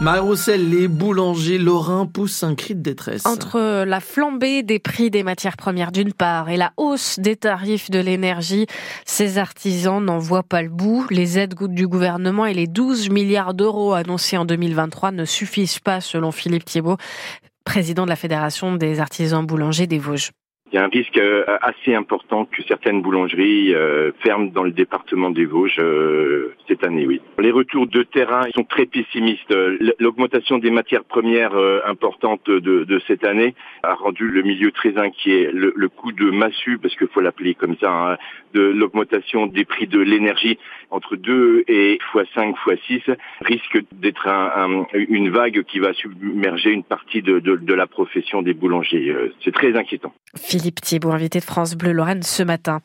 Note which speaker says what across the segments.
Speaker 1: Marie-Roussel, les boulangers lorrains poussent un cri de détresse.
Speaker 2: Entre la flambée des prix des matières premières d'une part et la hausse des tarifs de l'énergie, ces artisans n'en voient pas le bout. Les aides du gouvernement et les 12 milliards d'euros annoncés en 2023 ne suffisent pas selon Philippe Thiebaud, président de la Fédération des artisans boulangers des Vosges.
Speaker 3: Il y a un risque euh, assez important que certaines boulangeries euh, ferment dans le département des Vosges euh, cette année, oui. Les retours de terrain sont très pessimistes. L'augmentation des matières premières importantes de, cette année a rendu le milieu très inquiet. Le, le coût de massue, parce qu'il faut l'appeler comme ça, hein, de l'augmentation des prix de l'énergie entre 2 et x5, x6 risque d'être une vague qui va submerger une partie de, de la profession des boulangers. C'est très inquiétant.
Speaker 2: Philippe Thiebaud, invité de France Bleu Lorraine ce matin.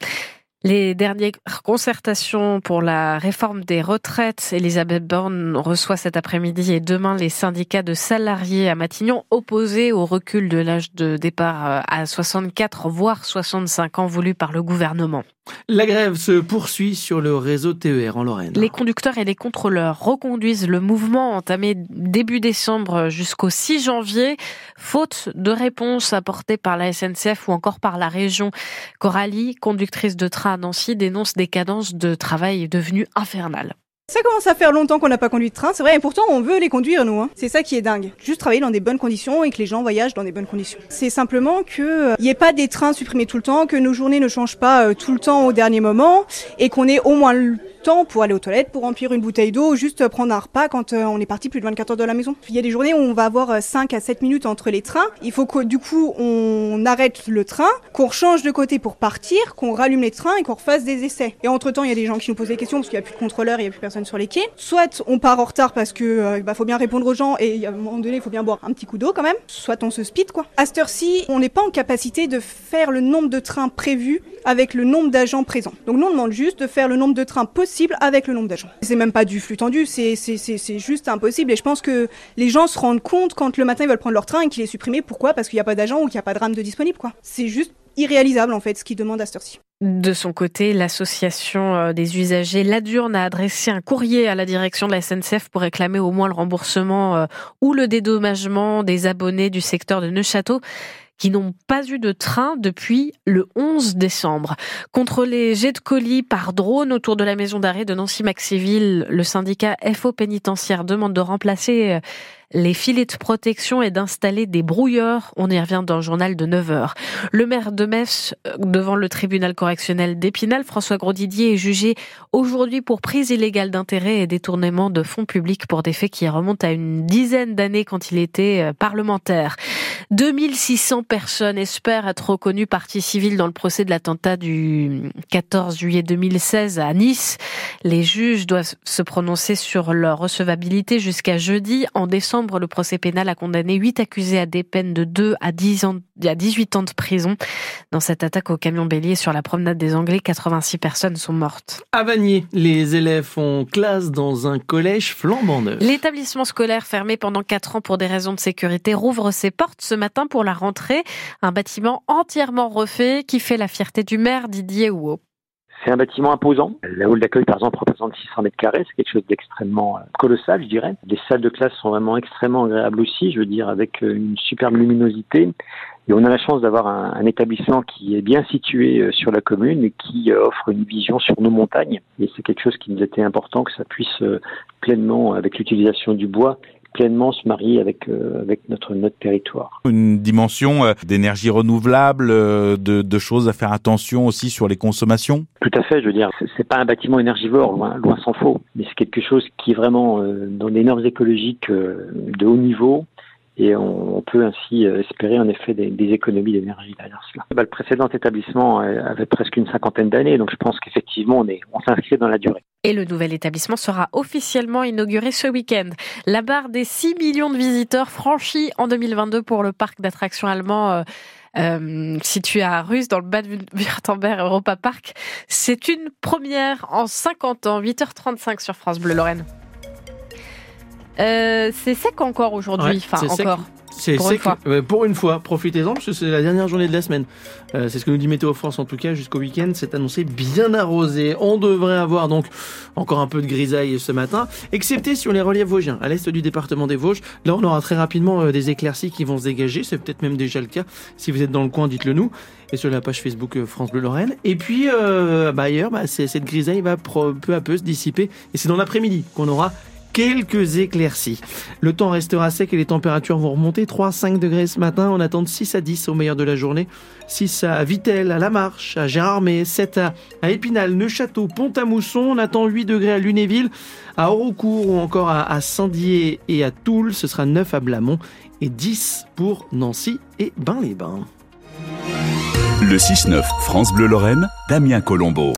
Speaker 2: Les dernières concertations pour la réforme des retraites, Elisabeth Borne reçoit cet après-midi et demain les syndicats de salariés à Matignon opposés au recul de l'âge de départ euh, à 64 voire 65 ans voulu par le gouvernement.
Speaker 1: La grève se poursuit sur le réseau TER en Lorraine.
Speaker 2: Les conducteurs et les contrôleurs reconduisent le mouvement entamé début décembre jusqu'au 6 janvier, faute de réponse apportée par la SNCF ou encore par la région. Coralie, conductrice de train Nancy, dénonce des cadences de travail devenues infernales.
Speaker 4: Ça commence à faire longtemps qu'on n'a pas conduit de train, c'est vrai, et pourtant on veut les conduire nous. Hein. C'est ça qui est dingue. Juste travailler dans des bonnes conditions et que les gens voyagent dans des bonnes conditions. C'est simplement que il euh, ait pas des trains supprimés tout le temps, que nos journées ne changent pas euh, tout le temps au dernier moment et qu'on ait au moins temps pour aller aux toilettes, pour remplir une bouteille d'eau, juste prendre un repas quand euh, on est parti plus de 24 heures de la maison. Il y a des journées où on va avoir 5 à 7 minutes entre les trains. Il faut que du coup on arrête le train, qu'on change de côté pour partir, qu'on rallume les trains et qu'on refasse des essais. Et entre temps, il y a des gens qui nous posent des questions parce qu'il n'y a plus de contrôleurs, il n'y a plus personne sur les quais. Soit on part en retard parce que euh, bah, faut bien répondre aux gens et à un moment donné, il faut bien boire un petit coup d'eau quand même. Soit on se speed quoi. À cette heure-ci, on n'est pas en capacité de faire le nombre de trains prévus avec le nombre d'agents présents. Donc nous on demande juste de faire le nombre de trains possible avec le nombre d'agents. C'est même pas du flux tendu, c'est juste impossible et je pense que les gens se rendent compte quand le matin ils veulent prendre leur train et qu'il est supprimé. Pourquoi? Parce qu'il n'y a pas d'agents ou qu'il n'y a pas de rame de disponible. C'est juste irréalisable en fait ce qu'ils demandent à cette heure-ci.
Speaker 2: De son côté, l'association euh, des usagers Ladurne a adressé un courrier à la direction de la SNCF pour réclamer au moins le remboursement euh, ou le dédommagement des abonnés du secteur de Neuchâteau qui n'ont pas eu de train depuis le 11 décembre. Contre les jets de colis par drone autour de la maison d'arrêt de Nancy-Maxiville, le syndicat FO pénitentiaire demande de remplacer euh, les filets de protection et d'installer des brouilleurs. On y revient dans le journal de 9 heures. Le maire de Metz, euh, devant le tribunal correctionnel d'Épinal, François Grosdidier, est jugé aujourd'hui pour prise illégale d'intérêt et détournement de fonds publics pour des faits qui remontent à une dizaine d'années quand il était euh, parlementaire. 2600 personnes espèrent être reconnues partie civile dans le procès de l'attentat du 14 juillet 2016 à Nice. Les juges doivent se prononcer sur leur recevabilité jusqu'à jeudi. En décembre, le procès pénal a condamné 8 accusés à des peines de 2 à 10 ans, à 18 ans de prison. Dans cette attaque au camion bélier sur la promenade des Anglais, 86 personnes sont mortes.
Speaker 1: À Vanier, les élèves font classe dans un collège flambant neuf.
Speaker 2: L'établissement scolaire fermé pendant 4 ans pour des raisons de sécurité rouvre ses portes ce matin pour la rentrée. Un bâtiment entièrement refait qui fait la fierté du maire Didier Houot.
Speaker 5: C'est un bâtiment imposant. La hall d'accueil, par exemple, représente 600 mètres carrés. C'est quelque chose d'extrêmement euh, colossal, je dirais. Les salles de classe sont vraiment extrêmement agréables aussi, je veux dire, avec euh, une superbe luminosité. Et on a la chance d'avoir un, un, établissement qui est bien situé euh, sur la commune et qui offre une vision sur nos montagnes. Et c'est quelque chose qui nous était important que ça puisse pleinement, avec l'utilisation du bois, pleinement se marier avec euh, avec notre notre territoire.
Speaker 6: Une dimension euh, d'énergie renouvelable, euh, de, de, choses à faire attention aussi sur les consommations?
Speaker 5: Tout à fait, je veux dire, c'est pas un bâtiment énergivore, loin, loin s'en faut, mais c'est quelque chose qui est vraiment dans des normes écologiques de haut niveau et on, peut ainsi espérer en effet des, économies d'énergie derrière cela. Bah, le précédent établissement avait presque une cinquantaine d'années, donc je pense qu'effectivement on on s'inscrit dans la durée.
Speaker 2: Et le nouvel établissement sera officiellement inauguré ce week-end. La barre des 6 millions de visiteurs franchis en 2022 pour le parc d'attractions allemand euh, euh, situé à Russe dans le Bad-Württemberg Europa Park. C'est une première en 50 ans, 8h35 sur France Bleu Lorraine. Euh, c'est sec encore aujourd'hui, enfin encore.
Speaker 1: C'est
Speaker 2: Pour
Speaker 1: sec.
Speaker 2: une fois.
Speaker 1: Euh, pour une fois, profitez-en parce que c'est la dernière journée de la semaine. Euh, c'est ce que nous dit Météo France en tout cas jusqu'au week-end. C'est annoncé bien arrosé. On devrait avoir donc encore un peu de grisaille ce matin, excepté sur les reliefs vosgiens, à l'est du département des Vosges. Là, on aura très rapidement des éclaircies qui vont se dégager. C'est peut-être même déjà le cas. Si vous êtes dans le coin, dites-le nous. Et sur la page Facebook France Bleu Lorraine. Et puis euh, bah, ailleurs, bah, cette grisaille va peu à peu se dissiper. Et c'est dans l'après-midi qu'on aura quelques éclaircies. Le temps restera sec et les températures vont remonter 3 à 5 degrés ce matin. On attend de 6 à 10 au meilleur de la journée. 6 à Vitel, à La Marche, à Gérardmer, 7 à, Épinal, Neufchâteau, Pont-à-Mousson. On attend 8 degrés à Lunéville, à Aurecourt ou encore à, à Saint-Dié et à Toul. Ce sera 9 à Blamont et 10 pour Nancy et Bain-les-Bains.
Speaker 7: Le 6-9 France Bleu Lorraine, Damien Colombo.